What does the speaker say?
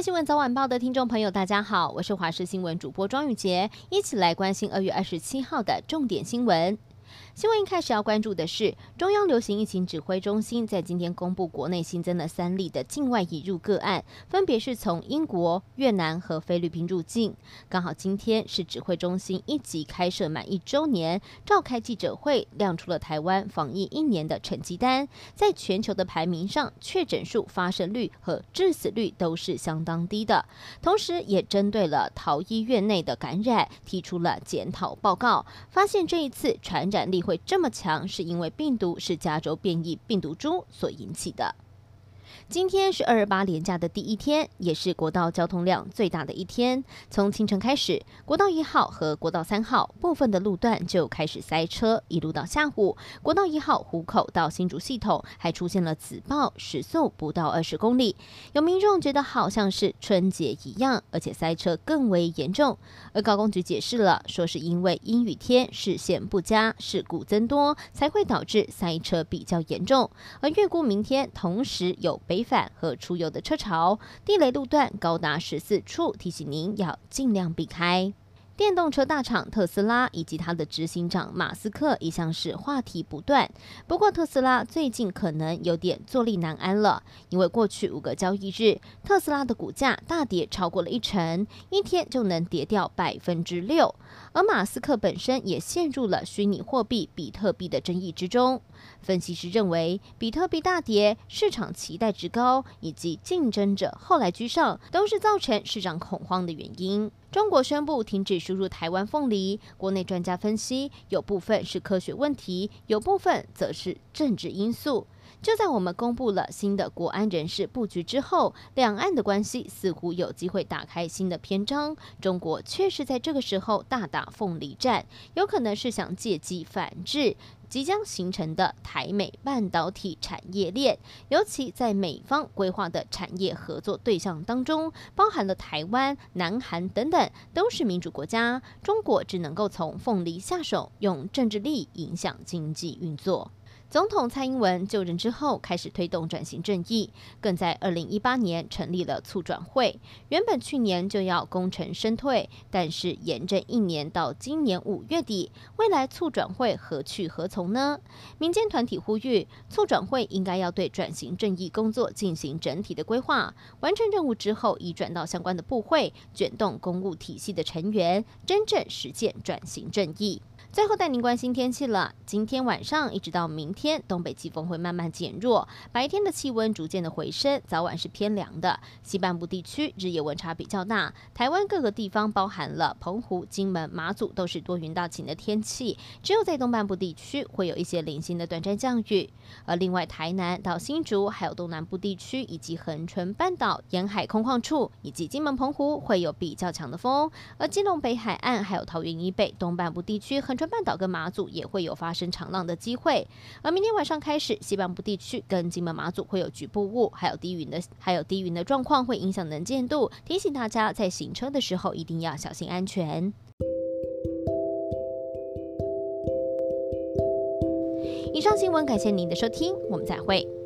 新闻早晚报的听众朋友，大家好，我是华视新闻主播庄宇洁，一起来关心二月二十七号的重点新闻。新闻一开始要关注的是，中央流行疫情指挥中心在今天公布国内新增了三例的境外移入个案，分别是从英国、越南和菲律宾入境。刚好今天是指挥中心一级开设满一周年，召开记者会，亮出了台湾防疫一年的成绩单。在全球的排名上，确诊数、发生率和致死率都是相当低的。同时，也针对了逃医院内的感染提出了检讨报告，发现这一次传染力。会这么强，是因为病毒是加州变异病毒株所引起的。今天是二二八连假的第一天，也是国道交通量最大的一天。从清晨开始，国道一号和国道三号部分的路段就开始塞车，一路到下午，国道一号湖口到新竹系统还出现了紫爆，时速不到二十公里。有民众觉得好像是春节一样，而且塞车更为严重。而高公局解释了，说是因为阴雨天视线不佳，事故增多，才会导致塞车比较严重。而预估明天同时有北。返和出游的车潮，地雷路段高达十四处，提醒您要尽量避开。电动车大厂特斯拉以及它的执行长马斯克一向是话题不断。不过，特斯拉最近可能有点坐立难安了，因为过去五个交易日，特斯拉的股价大跌超过了一成，一天就能跌掉百分之六。而马斯克本身也陷入了虚拟货币比特币的争议之中。分析师认为，比特币大跌、市场期待值高以及竞争者后来居上，都是造成市场恐慌的原因。中国宣布停止输入台湾凤梨，国内专家分析，有部分是科学问题，有部分则是政治因素。就在我们公布了新的国安人事布局之后，两岸的关系似乎有机会打开新的篇章。中国确实在这个时候大打凤梨战，有可能是想借机反制。即将形成的台美半导体产业链，尤其在美方规划的产业合作对象当中，包含了台湾、南韩等等，都是民主国家。中国只能够从凤梨下手，用政治力影响经济运作。总统蔡英文就任之后，开始推动转型正义，更在二零一八年成立了促转会。原本去年就要功成身退，但是延任一年到今年五月底，未来促转会何去何从呢？民间团体呼吁，促转会应该要对转型正义工作进行整体的规划，完成任务之后，移转到相关的部会，卷动公务体系的成员，真正实践转型正义。最后带您关心天气了。今天晚上一直到明天，东北季风会慢慢减弱，白天的气温逐渐的回升，早晚是偏凉的。西半部地区日夜温差比较大。台湾各个地方，包含了澎湖、金门、马祖，都是多云到晴的天气。只有在东半部地区会有一些零星的短暂降雨。而另外，台南到新竹，还有东南部地区以及恒春半岛沿海空旷处，以及金门、澎湖会有比较强的风。而基隆北海岸还有桃园以北东半部地区，很春半岛跟马祖也会有发生长浪的机会，而明天晚上开始，西半部地区跟金门、马祖会有局部雾，还有低云的，还有低云的状况会影响能见度，提醒大家在行车的时候一定要小心安全。以上新闻感谢您的收听，我们再会。